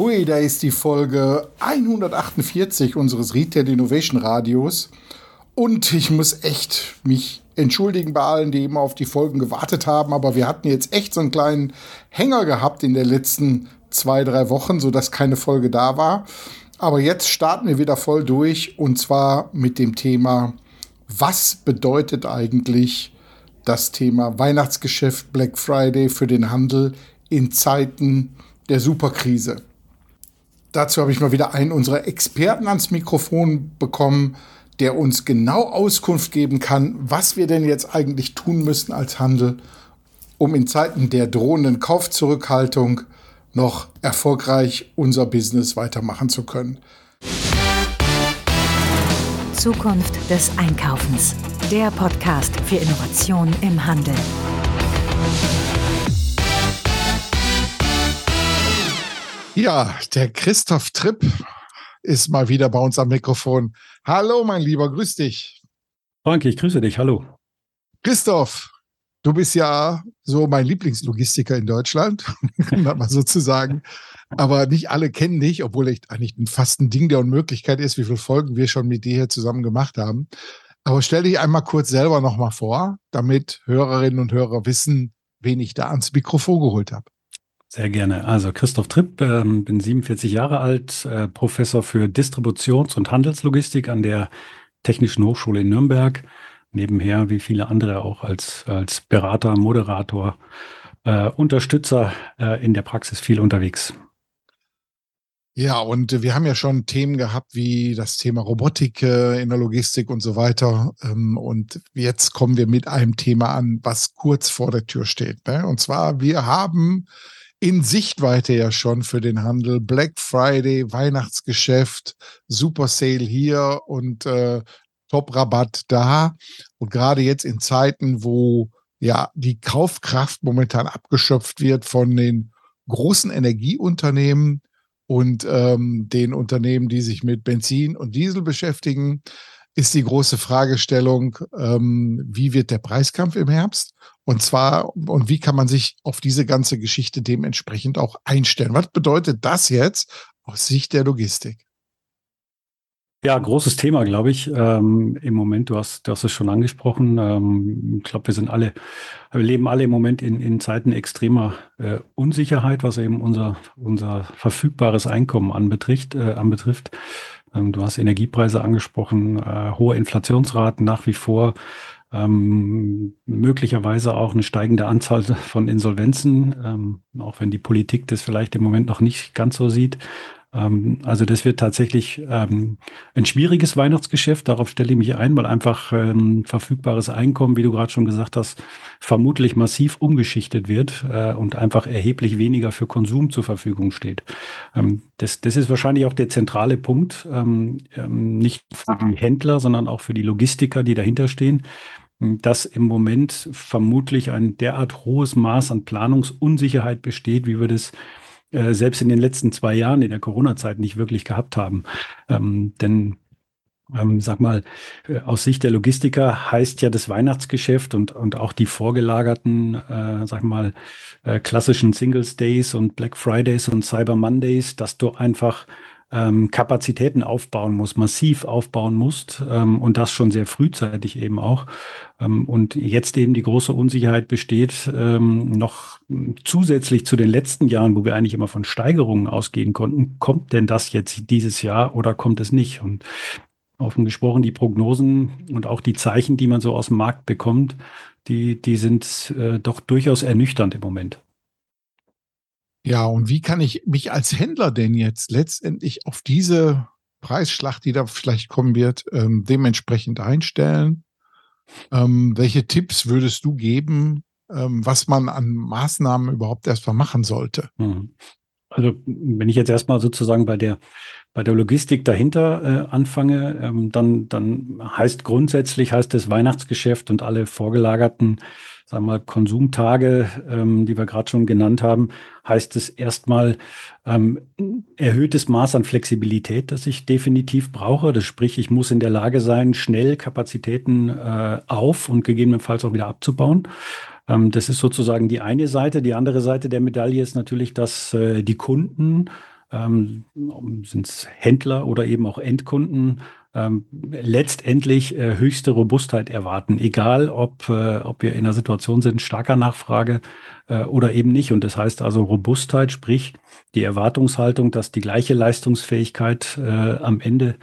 Hui, da ist die Folge 148 unseres Retail Innovation Radios. Und ich muss echt mich entschuldigen bei allen, die immer auf die Folgen gewartet haben. Aber wir hatten jetzt echt so einen kleinen Hänger gehabt in den letzten zwei, drei Wochen, sodass keine Folge da war. Aber jetzt starten wir wieder voll durch und zwar mit dem Thema, was bedeutet eigentlich das Thema Weihnachtsgeschäft Black Friday für den Handel in Zeiten der Superkrise. Dazu habe ich mal wieder einen unserer Experten ans Mikrofon bekommen, der uns genau Auskunft geben kann, was wir denn jetzt eigentlich tun müssen als Handel, um in Zeiten der drohenden Kaufzurückhaltung noch erfolgreich unser Business weitermachen zu können. Zukunft des Einkaufens. Der Podcast für Innovation im Handel. Ja, der Christoph Tripp ist mal wieder bei uns am Mikrofon. Hallo, mein Lieber, grüß dich. Frank, ich grüße dich. Hallo. Christoph, du bist ja so mein Lieblingslogistiker in Deutschland, kann man sozusagen. Aber nicht alle kennen dich, obwohl echt eigentlich fast ein Ding der Unmöglichkeit ist, wie viele Folgen wir schon mit dir hier zusammen gemacht haben. Aber stell dich einmal kurz selber nochmal vor, damit Hörerinnen und Hörer wissen, wen ich da ans Mikrofon geholt habe. Sehr gerne. Also Christoph Tripp, äh, bin 47 Jahre alt, äh, Professor für Distributions- und Handelslogistik an der Technischen Hochschule in Nürnberg. Nebenher, wie viele andere, auch als, als Berater, Moderator, äh, Unterstützer äh, in der Praxis viel unterwegs. Ja, und wir haben ja schon Themen gehabt wie das Thema Robotik äh, in der Logistik und so weiter. Ähm, und jetzt kommen wir mit einem Thema an, was kurz vor der Tür steht. Ne? Und zwar, wir haben in Sichtweite ja schon für den Handel. Black Friday, Weihnachtsgeschäft, Super Sale hier und äh, Top-Rabatt da. Und gerade jetzt in Zeiten, wo ja die Kaufkraft momentan abgeschöpft wird von den großen Energieunternehmen und ähm, den Unternehmen, die sich mit Benzin und Diesel beschäftigen, ist die große Fragestellung, ähm, wie wird der Preiskampf im Herbst? Und zwar, und wie kann man sich auf diese ganze Geschichte dementsprechend auch einstellen? Was bedeutet das jetzt aus Sicht der Logistik? Ja, großes Thema, glaube ich. Ähm, Im Moment, du hast, du hast es schon angesprochen. Ähm, ich glaube, wir sind alle, wir leben alle im Moment in, in Zeiten extremer äh, Unsicherheit, was eben unser, unser verfügbares Einkommen anbetrifft. Äh, anbetrifft. Ähm, du hast Energiepreise angesprochen, äh, hohe Inflationsraten nach wie vor, ähm, möglicherweise auch eine steigende Anzahl von Insolvenzen, ähm, auch wenn die Politik das vielleicht im Moment noch nicht ganz so sieht. Ähm, also das wird tatsächlich ähm, ein schwieriges Weihnachtsgeschäft. Darauf stelle ich mich ein, weil einfach ähm, verfügbares Einkommen, wie du gerade schon gesagt hast, vermutlich massiv umgeschichtet wird äh, und einfach erheblich weniger für Konsum zur Verfügung steht. Ähm, das, das ist wahrscheinlich auch der zentrale Punkt, ähm, ähm, nicht für die Händler, sondern auch für die Logistiker, die dahinter stehen dass im Moment vermutlich ein derart hohes Maß an Planungsunsicherheit besteht, wie wir das äh, selbst in den letzten zwei Jahren in der Corona-Zeit nicht wirklich gehabt haben. Ähm, denn ähm, sag mal, äh, aus Sicht der Logistiker heißt ja das Weihnachtsgeschäft und, und auch die vorgelagerten, äh, sag mal, äh, klassischen Singles Days und Black Fridays und Cyber Mondays, dass du einfach ähm, Kapazitäten aufbauen musst, massiv aufbauen musst ähm, und das schon sehr frühzeitig eben auch. Ähm, und jetzt eben die große Unsicherheit besteht, ähm, noch zusätzlich zu den letzten Jahren, wo wir eigentlich immer von Steigerungen ausgehen konnten, kommt denn das jetzt dieses Jahr oder kommt es nicht? Und offen gesprochen, die Prognosen und auch die Zeichen, die man so aus dem Markt bekommt, die, die sind äh, doch durchaus ernüchternd im Moment. Ja, und wie kann ich mich als Händler denn jetzt letztendlich auf diese Preisschlacht, die da vielleicht kommen wird, ähm, dementsprechend einstellen? Ähm, welche Tipps würdest du geben, ähm, was man an Maßnahmen überhaupt erstmal machen sollte? Hm. Also wenn ich jetzt erstmal sozusagen bei der bei der Logistik dahinter äh, anfange, ähm, dann, dann heißt grundsätzlich heißt das Weihnachtsgeschäft und alle vorgelagerten sagen wir mal, Konsumtage, ähm, die wir gerade schon genannt haben, heißt es erstmal ähm, erhöhtes Maß an Flexibilität, das ich definitiv brauche. Das sprich, ich muss in der Lage sein, schnell Kapazitäten äh, auf und gegebenenfalls auch wieder abzubauen. Ähm, das ist sozusagen die eine Seite. Die andere Seite der Medaille ist natürlich, dass äh, die Kunden ähm, sind es Händler oder eben auch Endkunden, ähm, letztendlich äh, höchste Robustheit erwarten, egal ob, äh, ob wir in einer Situation sind, starker Nachfrage äh, oder eben nicht. Und das heißt also Robustheit, sprich die Erwartungshaltung, dass die gleiche Leistungsfähigkeit äh, am Ende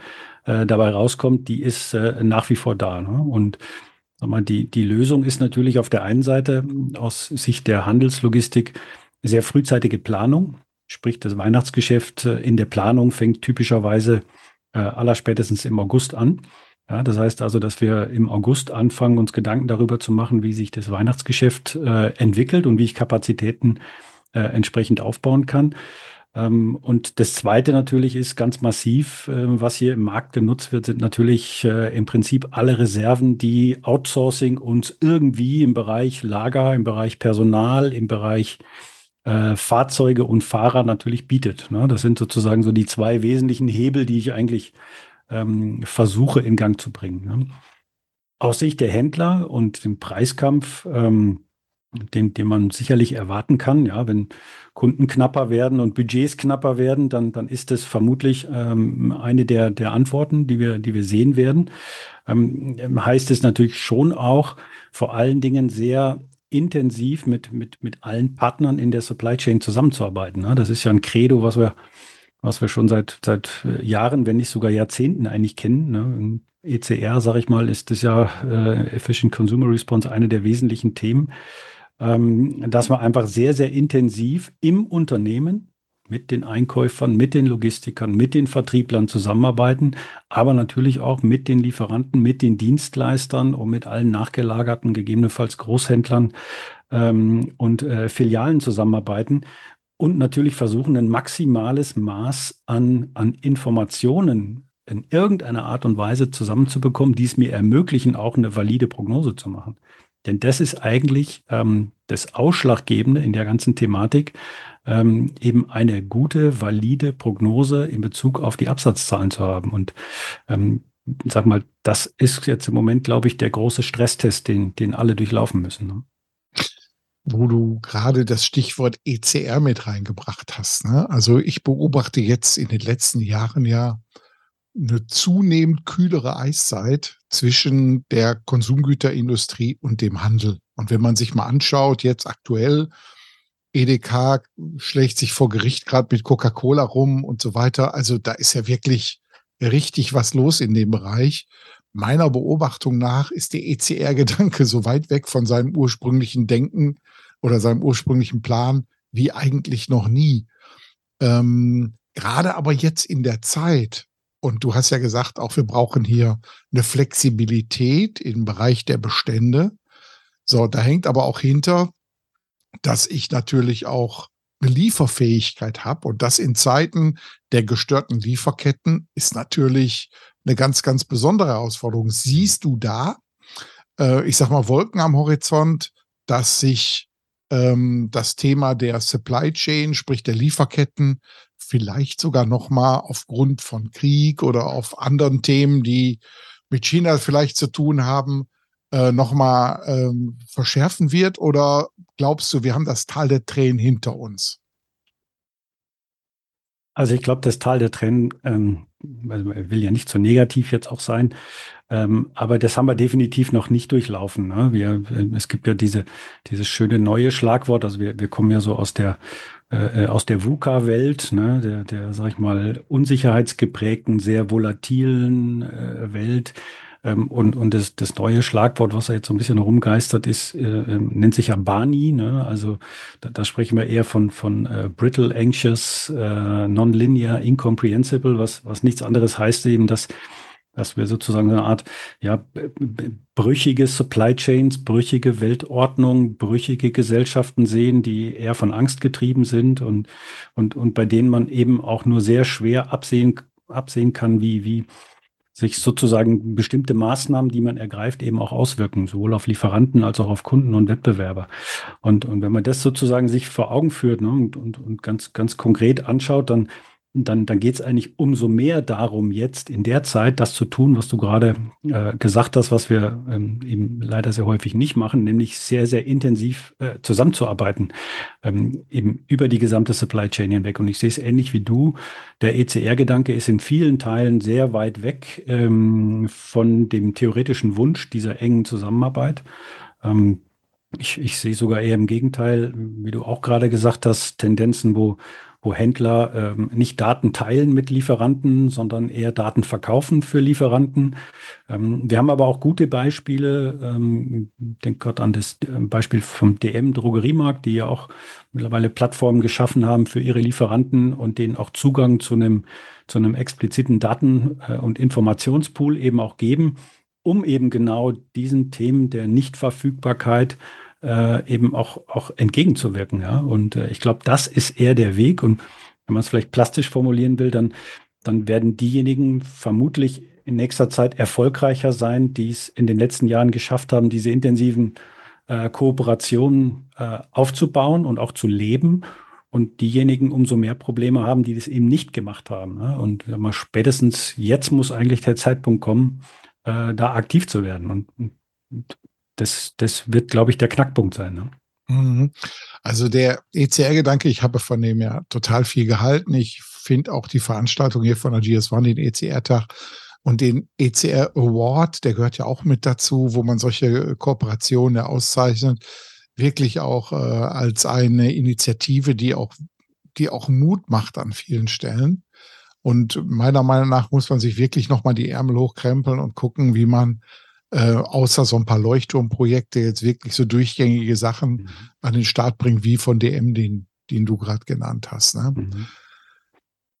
äh, dabei rauskommt, die ist äh, nach wie vor da. Ne? Und mal, die, die Lösung ist natürlich auf der einen Seite aus Sicht der Handelslogistik sehr frühzeitige Planung. Sprich, das Weihnachtsgeschäft in der Planung fängt typischerweise äh, allerspätestens im August an. Ja, das heißt also, dass wir im August anfangen, uns Gedanken darüber zu machen, wie sich das Weihnachtsgeschäft äh, entwickelt und wie ich Kapazitäten äh, entsprechend aufbauen kann. Ähm, und das Zweite natürlich ist ganz massiv, äh, was hier im Markt genutzt wird, sind natürlich äh, im Prinzip alle Reserven, die Outsourcing uns irgendwie im Bereich Lager, im Bereich Personal, im Bereich äh, Fahrzeuge und Fahrer natürlich bietet. Ne? Das sind sozusagen so die zwei wesentlichen Hebel, die ich eigentlich ähm, versuche in Gang zu bringen. Ne? Aus Sicht der Händler und dem Preiskampf, ähm, den, den man sicherlich erwarten kann, ja, wenn Kunden knapper werden und Budgets knapper werden, dann, dann ist das vermutlich ähm, eine der, der Antworten, die wir, die wir sehen werden. Ähm, heißt es natürlich schon auch vor allen Dingen sehr intensiv mit, mit, mit allen Partnern in der Supply Chain zusammenzuarbeiten. Ne? Das ist ja ein Credo, was wir, was wir schon seit, seit äh, Jahren, wenn nicht sogar Jahrzehnten eigentlich kennen. Ne? ECR, sage ich mal, ist das ja äh, Efficient Consumer Response eine der wesentlichen Themen, ähm, dass man einfach sehr, sehr intensiv im Unternehmen mit den Einkäufern, mit den Logistikern, mit den Vertrieblern zusammenarbeiten, aber natürlich auch mit den Lieferanten, mit den Dienstleistern und mit allen nachgelagerten, gegebenenfalls Großhändlern ähm, und äh, Filialen zusammenarbeiten und natürlich versuchen, ein maximales Maß an, an Informationen in irgendeiner Art und Weise zusammenzubekommen, die es mir ermöglichen, auch eine valide Prognose zu machen. Denn das ist eigentlich ähm, das Ausschlaggebende in der ganzen Thematik, ähm, eben eine gute, valide Prognose in Bezug auf die Absatzzahlen zu haben. Und ähm, sag mal, das ist jetzt im Moment, glaube ich, der große Stresstest, den, den alle durchlaufen müssen. Ne? Wo du gerade das Stichwort ECR mit reingebracht hast. Ne? Also ich beobachte jetzt in den letzten Jahren ja eine zunehmend kühlere Eiszeit zwischen der Konsumgüterindustrie und dem Handel. Und wenn man sich mal anschaut, jetzt aktuell, Edeka schlägt sich vor Gericht gerade mit Coca-Cola rum und so weiter. Also da ist ja wirklich richtig was los in dem Bereich. Meiner Beobachtung nach ist der ECR-Gedanke so weit weg von seinem ursprünglichen Denken oder seinem ursprünglichen Plan wie eigentlich noch nie. Ähm, gerade aber jetzt in der Zeit, und du hast ja gesagt, auch wir brauchen hier eine Flexibilität im Bereich der Bestände. So, da hängt aber auch hinter, dass ich natürlich auch eine Lieferfähigkeit habe. Und das in Zeiten der gestörten Lieferketten ist natürlich eine ganz, ganz besondere Herausforderung. Siehst du da, äh, ich sag mal, Wolken am Horizont, dass sich ähm, das Thema der Supply Chain, sprich der Lieferketten, vielleicht sogar nochmal aufgrund von Krieg oder auf anderen Themen, die mit China vielleicht zu tun haben, äh, nochmal ähm, verschärfen wird? Oder glaubst du, wir haben das Tal der Tränen hinter uns? Also ich glaube, das Tal der Tränen, ähm, also will ja nicht so negativ jetzt auch sein, ähm, aber das haben wir definitiv noch nicht durchlaufen. Ne? Wir, äh, es gibt ja diese, dieses schöne neue Schlagwort, also wir, wir kommen ja so aus der äh, äh aus der VUCA-Welt, ne, der, der, sag ich mal, unsicherheitsgeprägten, sehr volatilen äh, Welt, ähm, und und das, das neue Schlagwort, was da jetzt so ein bisschen rumgeistert ist, äh, äh, nennt sich ja Barney. Ne? Also da, da sprechen wir eher von, von äh, brittle, anxious, äh, nonlinear, incomprehensible, was, was nichts anderes heißt eben, dass dass wir sozusagen eine Art ja, brüchige Supply Chains, brüchige Weltordnung, brüchige Gesellschaften sehen, die eher von Angst getrieben sind und, und, und bei denen man eben auch nur sehr schwer absehen, absehen kann, wie, wie, sich sozusagen bestimmte Maßnahmen, die man ergreift, eben auch auswirken, sowohl auf Lieferanten als auch auf Kunden und Wettbewerber. Und, und wenn man das sozusagen sich vor Augen führt ne, und, und, und ganz, ganz konkret anschaut, dann, dann, dann geht es eigentlich umso mehr darum, jetzt in der Zeit das zu tun, was du gerade äh, gesagt hast, was wir ähm, eben leider sehr häufig nicht machen, nämlich sehr, sehr intensiv äh, zusammenzuarbeiten, ähm, eben über die gesamte Supply Chain hinweg. Und ich sehe es ähnlich wie du. Der ECR-Gedanke ist in vielen Teilen sehr weit weg ähm, von dem theoretischen Wunsch dieser engen Zusammenarbeit. Ähm, ich, ich sehe sogar eher im Gegenteil, wie du auch gerade gesagt hast, Tendenzen, wo, wo Händler ähm, nicht Daten teilen mit Lieferanten, sondern eher Daten verkaufen für Lieferanten. Ähm, wir haben aber auch gute Beispiele. Ähm, denke gerade an das äh, Beispiel vom DM Drogeriemarkt, die ja auch mittlerweile Plattformen geschaffen haben für ihre Lieferanten und denen auch Zugang zu einem, zu einem expliziten Daten- äh, und Informationspool eben auch geben um eben genau diesen Themen der Nichtverfügbarkeit äh, eben auch, auch entgegenzuwirken. Ja? Und äh, ich glaube, das ist eher der Weg. Und wenn man es vielleicht plastisch formulieren will, dann, dann werden diejenigen vermutlich in nächster Zeit erfolgreicher sein, die es in den letzten Jahren geschafft haben, diese intensiven äh, Kooperationen äh, aufzubauen und auch zu leben. Und diejenigen umso mehr Probleme haben, die das eben nicht gemacht haben. Ne? Und mal, spätestens jetzt muss eigentlich der Zeitpunkt kommen, äh, da aktiv zu werden. Und, und das, das wird, glaube ich, der Knackpunkt sein. Ne? Mhm. Also der ECR-Gedanke, ich habe von dem ja total viel gehalten. Ich finde auch die Veranstaltung hier von der GS1, den ECR-Tag und den ECR Award, der gehört ja auch mit dazu, wo man solche Kooperationen auszeichnet, wirklich auch äh, als eine Initiative, die auch, die auch Mut macht an vielen Stellen. Und meiner Meinung nach muss man sich wirklich nochmal die Ärmel hochkrempeln und gucken, wie man äh, außer so ein paar Leuchtturmprojekte jetzt wirklich so durchgängige Sachen mhm. an den Start bringt, wie von DM, den, den du gerade genannt hast. Ne? Mhm.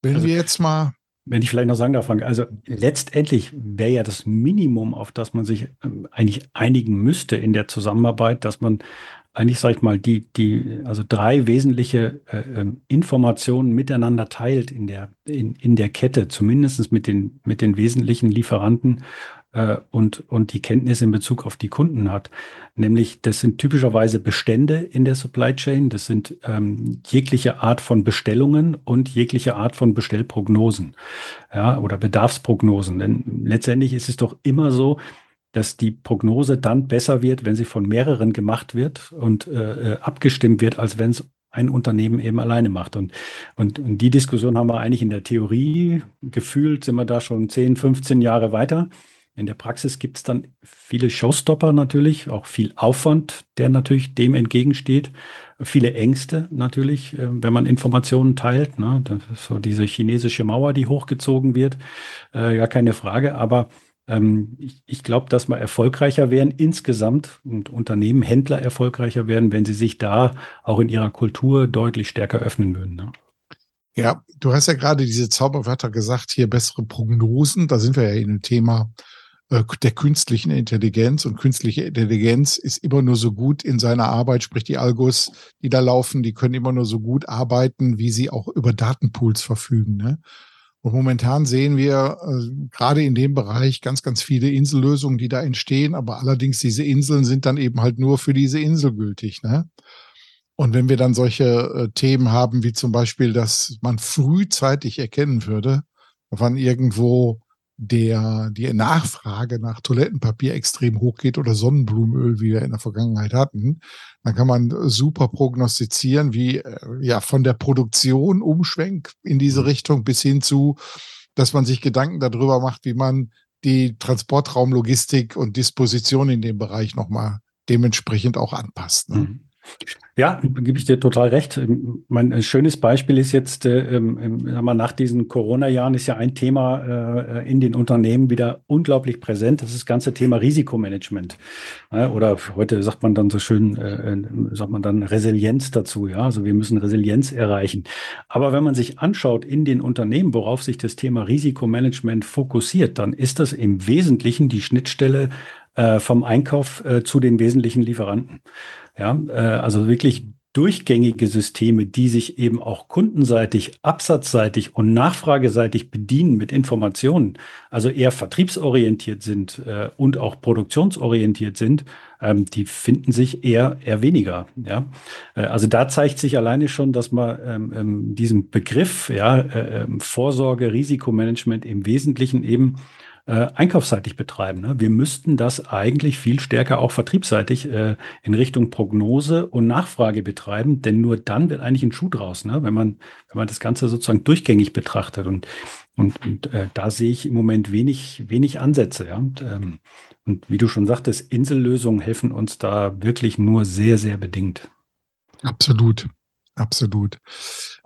Wenn also, wir jetzt mal. Wenn ich vielleicht noch sagen darf, Frank, also letztendlich wäre ja das Minimum, auf das man sich ähm, eigentlich einigen müsste in der Zusammenarbeit, dass man eigentlich, sag ich mal, die, die, also drei wesentliche äh, ähm, Informationen miteinander teilt in der, in, in der Kette, zumindest mit den, mit den wesentlichen Lieferanten äh, und, und die Kenntnis in Bezug auf die Kunden hat. Nämlich, das sind typischerweise Bestände in der Supply Chain, das sind ähm, jegliche Art von Bestellungen und jegliche Art von Bestellprognosen ja, oder Bedarfsprognosen. Denn letztendlich ist es doch immer so, dass die Prognose dann besser wird, wenn sie von mehreren gemacht wird und äh, äh, abgestimmt wird, als wenn es ein Unternehmen eben alleine macht. Und, und, und die Diskussion haben wir eigentlich in der Theorie gefühlt, sind wir da schon 10, 15 Jahre weiter. In der Praxis gibt es dann viele Showstopper natürlich, auch viel Aufwand, der natürlich dem entgegensteht. Viele Ängste natürlich, äh, wenn man Informationen teilt. Ne? So diese chinesische Mauer, die hochgezogen wird. Äh, ja, keine Frage. Aber ähm, ich, ich glaube, dass wir erfolgreicher werden insgesamt und Unternehmen, Händler erfolgreicher werden, wenn sie sich da auch in ihrer Kultur deutlich stärker öffnen würden. Ne? Ja, du hast ja gerade diese Zauberwörter gesagt, hier bessere Prognosen. Da sind wir ja in dem Thema äh, der künstlichen Intelligenz. Und künstliche Intelligenz ist immer nur so gut in seiner Arbeit, sprich die Algos, die da laufen, die können immer nur so gut arbeiten, wie sie auch über Datenpools verfügen. Ne? Und momentan sehen wir äh, gerade in dem Bereich ganz, ganz viele Insellösungen, die da entstehen. Aber allerdings diese Inseln sind dann eben halt nur für diese Insel gültig. Ne? Und wenn wir dann solche äh, Themen haben, wie zum Beispiel, dass man frühzeitig erkennen würde, wann irgendwo der, die Nachfrage nach Toilettenpapier extrem hoch geht oder Sonnenblumenöl, wie wir in der Vergangenheit hatten, dann kann man super prognostizieren, wie äh, ja von der Produktion umschwenkt in diese mhm. Richtung bis hin zu, dass man sich Gedanken darüber macht, wie man die Transportraumlogistik und Disposition in dem Bereich nochmal dementsprechend auch anpasst. Ne? Mhm. Ja, gebe ich dir total recht. Mein schönes Beispiel ist jetzt, äh, ähm, nach diesen Corona-Jahren ist ja ein Thema äh, in den Unternehmen wieder unglaublich präsent. Das ist das ganze Thema Risikomanagement. Ja, oder heute sagt man dann so schön, äh, äh, sagt man dann Resilienz dazu. Ja, also wir müssen Resilienz erreichen. Aber wenn man sich anschaut in den Unternehmen, worauf sich das Thema Risikomanagement fokussiert, dann ist das im Wesentlichen die Schnittstelle äh, vom Einkauf äh, zu den wesentlichen Lieferanten. Ja, äh, also wirklich durchgängige Systeme, die sich eben auch kundenseitig, absatzseitig und nachfrageseitig bedienen mit Informationen, also eher vertriebsorientiert sind äh, und auch produktionsorientiert sind, ähm, die finden sich eher, eher weniger. Ja? Äh, also da zeigt sich alleine schon, dass man ähm, ähm diesen Begriff ja, äh, ähm, Vorsorge, Risikomanagement im Wesentlichen eben äh, einkaufsseitig betreiben. Ne? Wir müssten das eigentlich viel stärker auch vertriebsseitig äh, in Richtung Prognose und Nachfrage betreiben, denn nur dann wird eigentlich ein Schuh draus, ne? wenn man wenn man das Ganze sozusagen durchgängig betrachtet und und, und äh, da sehe ich im Moment wenig wenig Ansätze. Ja? Und, ähm, und wie du schon sagtest, Insellösungen helfen uns da wirklich nur sehr sehr bedingt. Absolut, absolut.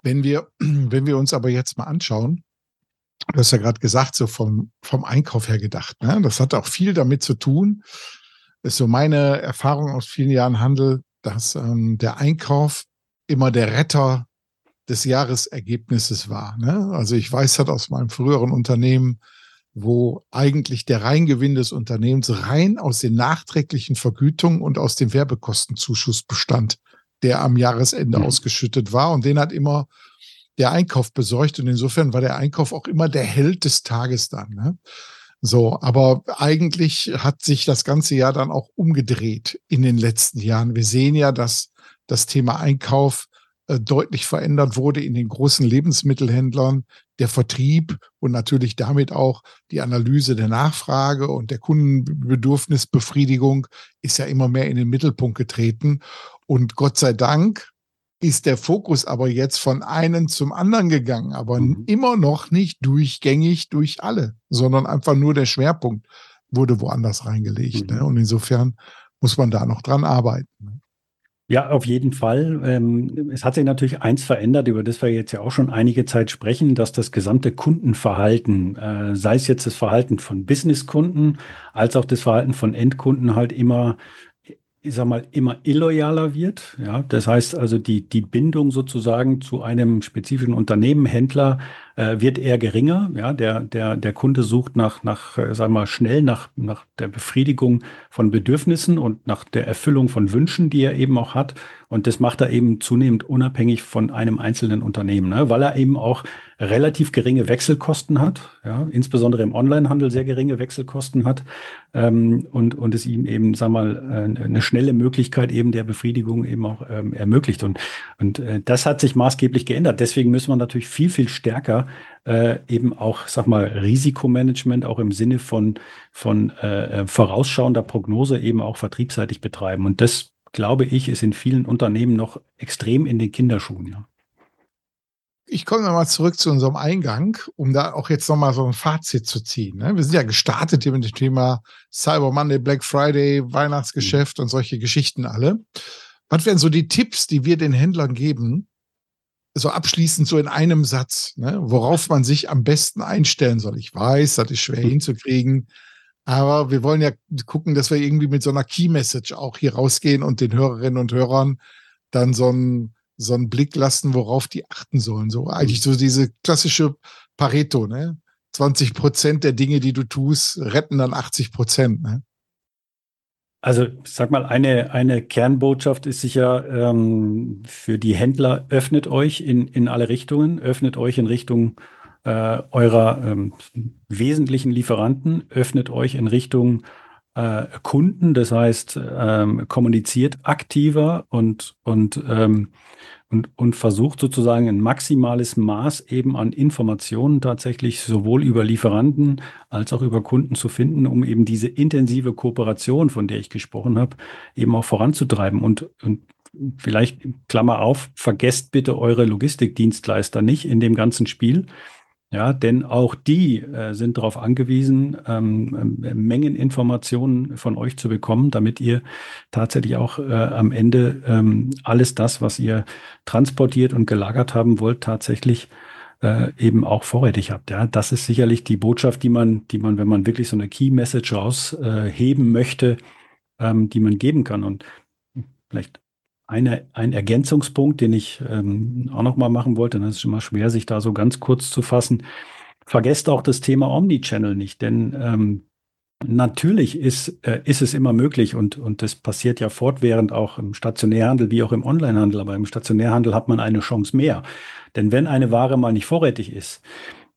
Wenn wir wenn wir uns aber jetzt mal anschauen du hast ja gerade gesagt, so vom, vom Einkauf her gedacht. Ne? Das hat auch viel damit zu tun. Das ist so meine Erfahrung aus vielen Jahren Handel, dass ähm, der Einkauf immer der Retter des Jahresergebnisses war. Ne? Also ich weiß halt aus meinem früheren Unternehmen, wo eigentlich der Reingewinn des Unternehmens rein aus den nachträglichen Vergütungen und aus dem Werbekostenzuschuss bestand, der am Jahresende mhm. ausgeschüttet war. Und den hat immer der Einkauf besorgt. Und insofern war der Einkauf auch immer der Held des Tages dann. Ne? So, aber eigentlich hat sich das ganze Jahr dann auch umgedreht in den letzten Jahren. Wir sehen ja, dass das Thema Einkauf äh, deutlich verändert wurde in den großen Lebensmittelhändlern, der Vertrieb und natürlich damit auch die Analyse der Nachfrage und der Kundenbedürfnisbefriedigung ist ja immer mehr in den Mittelpunkt getreten. Und Gott sei Dank ist der Fokus aber jetzt von einem zum anderen gegangen, aber mhm. immer noch nicht durchgängig durch alle, sondern einfach nur der Schwerpunkt wurde woanders reingelegt. Ne? Mhm. Ne? Und insofern muss man da noch dran arbeiten. Ne? Ja, auf jeden Fall. Ähm, es hat sich natürlich eins verändert, über das wir jetzt ja auch schon einige Zeit sprechen, dass das gesamte Kundenverhalten, äh, sei es jetzt das Verhalten von Businesskunden, als auch das Verhalten von Endkunden halt immer ich sag mal, immer illoyaler wird. Ja, das heißt also, die, die Bindung sozusagen zu einem spezifischen Unternehmen, Händler, äh, wird eher geringer. Ja, der, der, der Kunde sucht nach, nach, äh, sagen wir mal, schnell nach, nach der Befriedigung von Bedürfnissen und nach der Erfüllung von Wünschen, die er eben auch hat. Und das macht er eben zunehmend unabhängig von einem einzelnen Unternehmen, ne? weil er eben auch relativ geringe Wechselkosten hat, ja, insbesondere im Onlinehandel sehr geringe Wechselkosten hat ähm, und, und es ihm eben, sag mal, äh, eine schnelle Möglichkeit eben der Befriedigung eben auch ähm, ermöglicht. Und, und äh, das hat sich maßgeblich geändert. Deswegen müssen wir natürlich viel, viel stärker äh, eben auch, sag mal, Risikomanagement auch im Sinne von, von äh, vorausschauender Prognose eben auch vertriebsseitig betreiben. Und das glaube ich, ist in vielen Unternehmen noch extrem in den Kinderschuhen. Ja. Ich komme nochmal zurück zu unserem Eingang, um da auch jetzt nochmal so ein Fazit zu ziehen. Ne? Wir sind ja gestartet hier mit dem Thema Cyber Monday, Black Friday, Weihnachtsgeschäft mhm. und solche Geschichten alle. Was wären so die Tipps, die wir den Händlern geben, so abschließend so in einem Satz, ne? worauf man sich am besten einstellen soll? Ich weiß, das ist schwer mhm. hinzukriegen, aber wir wollen ja gucken, dass wir irgendwie mit so einer Key Message auch hier rausgehen und den Hörerinnen und Hörern dann so einen, so einen Blick lassen, worauf die achten sollen. So eigentlich so diese klassische Pareto, ne? 20 Prozent der Dinge, die du tust, retten dann 80 Prozent, ne? Also ich sag mal, eine, eine Kernbotschaft ist sicher ähm, für die Händler, öffnet euch in, in alle Richtungen, öffnet euch in Richtung äh, eurer ähm, wesentlichen Lieferanten, öffnet euch in Richtung äh, Kunden, das heißt, ähm, kommuniziert aktiver und, und, ähm, und, und versucht sozusagen ein maximales Maß eben an Informationen tatsächlich sowohl über Lieferanten als auch über Kunden zu finden, um eben diese intensive Kooperation, von der ich gesprochen habe, eben auch voranzutreiben. Und, und vielleicht, Klammer auf, vergesst bitte eure Logistikdienstleister nicht in dem ganzen Spiel. Ja, denn auch die äh, sind darauf angewiesen, ähm, äh, Mengeninformationen von euch zu bekommen, damit ihr tatsächlich auch äh, am Ende ähm, alles das, was ihr transportiert und gelagert haben wollt, tatsächlich äh, eben auch vorrätig habt. Ja, das ist sicherlich die Botschaft, die man, die man, wenn man wirklich so eine Key Message rausheben möchte, ähm, die man geben kann. Und vielleicht eine, ein Ergänzungspunkt, den ich ähm, auch noch mal machen wollte, das ist immer schwer, sich da so ganz kurz zu fassen. Vergesst auch das Thema Omnichannel nicht, denn ähm, Natürlich ist, äh, ist es immer möglich und, und das passiert ja fortwährend auch im Stationärhandel wie auch im Onlinehandel, aber im Stationärhandel hat man eine Chance mehr. Denn wenn eine Ware mal nicht vorrätig ist,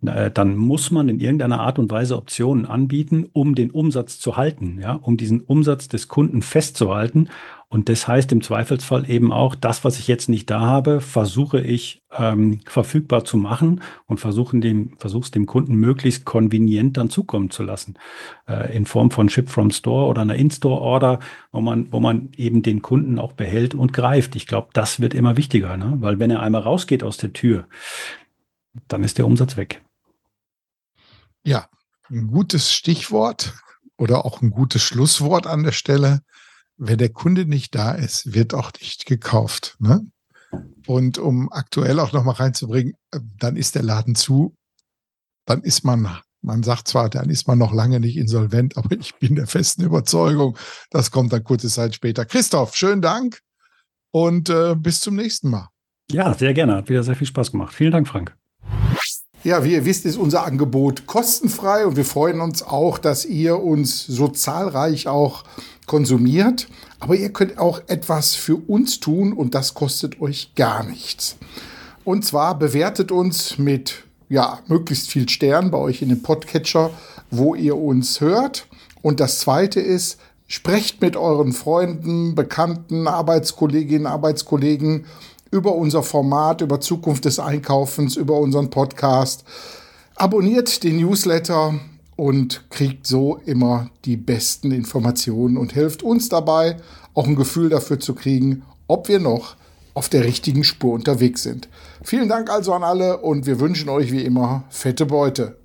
äh, dann muss man in irgendeiner Art und Weise Optionen anbieten, um den Umsatz zu halten, ja, um diesen Umsatz des Kunden festzuhalten. Und das heißt im Zweifelsfall eben auch, das, was ich jetzt nicht da habe, versuche ich ähm, verfügbar zu machen und versuchen dem, versuch's dem Kunden möglichst konvenient dann zukommen zu lassen. Äh, in Form von Ship from Store oder einer In-Store-Order, wo man, wo man eben den Kunden auch behält und greift. Ich glaube, das wird immer wichtiger, ne? weil wenn er einmal rausgeht aus der Tür, dann ist der Umsatz weg. Ja, ein gutes Stichwort oder auch ein gutes Schlusswort an der Stelle. Wenn der Kunde nicht da ist, wird auch nicht gekauft. Ne? Und um aktuell auch nochmal reinzubringen, äh, dann ist der Laden zu. Dann ist man, man sagt zwar, dann ist man noch lange nicht insolvent, aber ich bin der festen Überzeugung, das kommt dann kurze Zeit später. Christoph, schönen Dank und äh, bis zum nächsten Mal. Ja, sehr gerne. Hat wieder sehr viel Spaß gemacht. Vielen Dank, Frank. Ja, wie ihr wisst, ist unser Angebot kostenfrei und wir freuen uns auch, dass ihr uns so zahlreich auch konsumiert. Aber ihr könnt auch etwas für uns tun und das kostet euch gar nichts. Und zwar bewertet uns mit ja, möglichst viel Stern bei euch in dem Podcatcher, wo ihr uns hört. Und das zweite ist, sprecht mit euren Freunden, Bekannten, Arbeitskolleginnen, Arbeitskollegen über unser Format, über Zukunft des Einkaufens, über unseren Podcast. Abonniert den Newsletter und kriegt so immer die besten Informationen und hilft uns dabei, auch ein Gefühl dafür zu kriegen, ob wir noch auf der richtigen Spur unterwegs sind. Vielen Dank also an alle und wir wünschen euch wie immer fette Beute.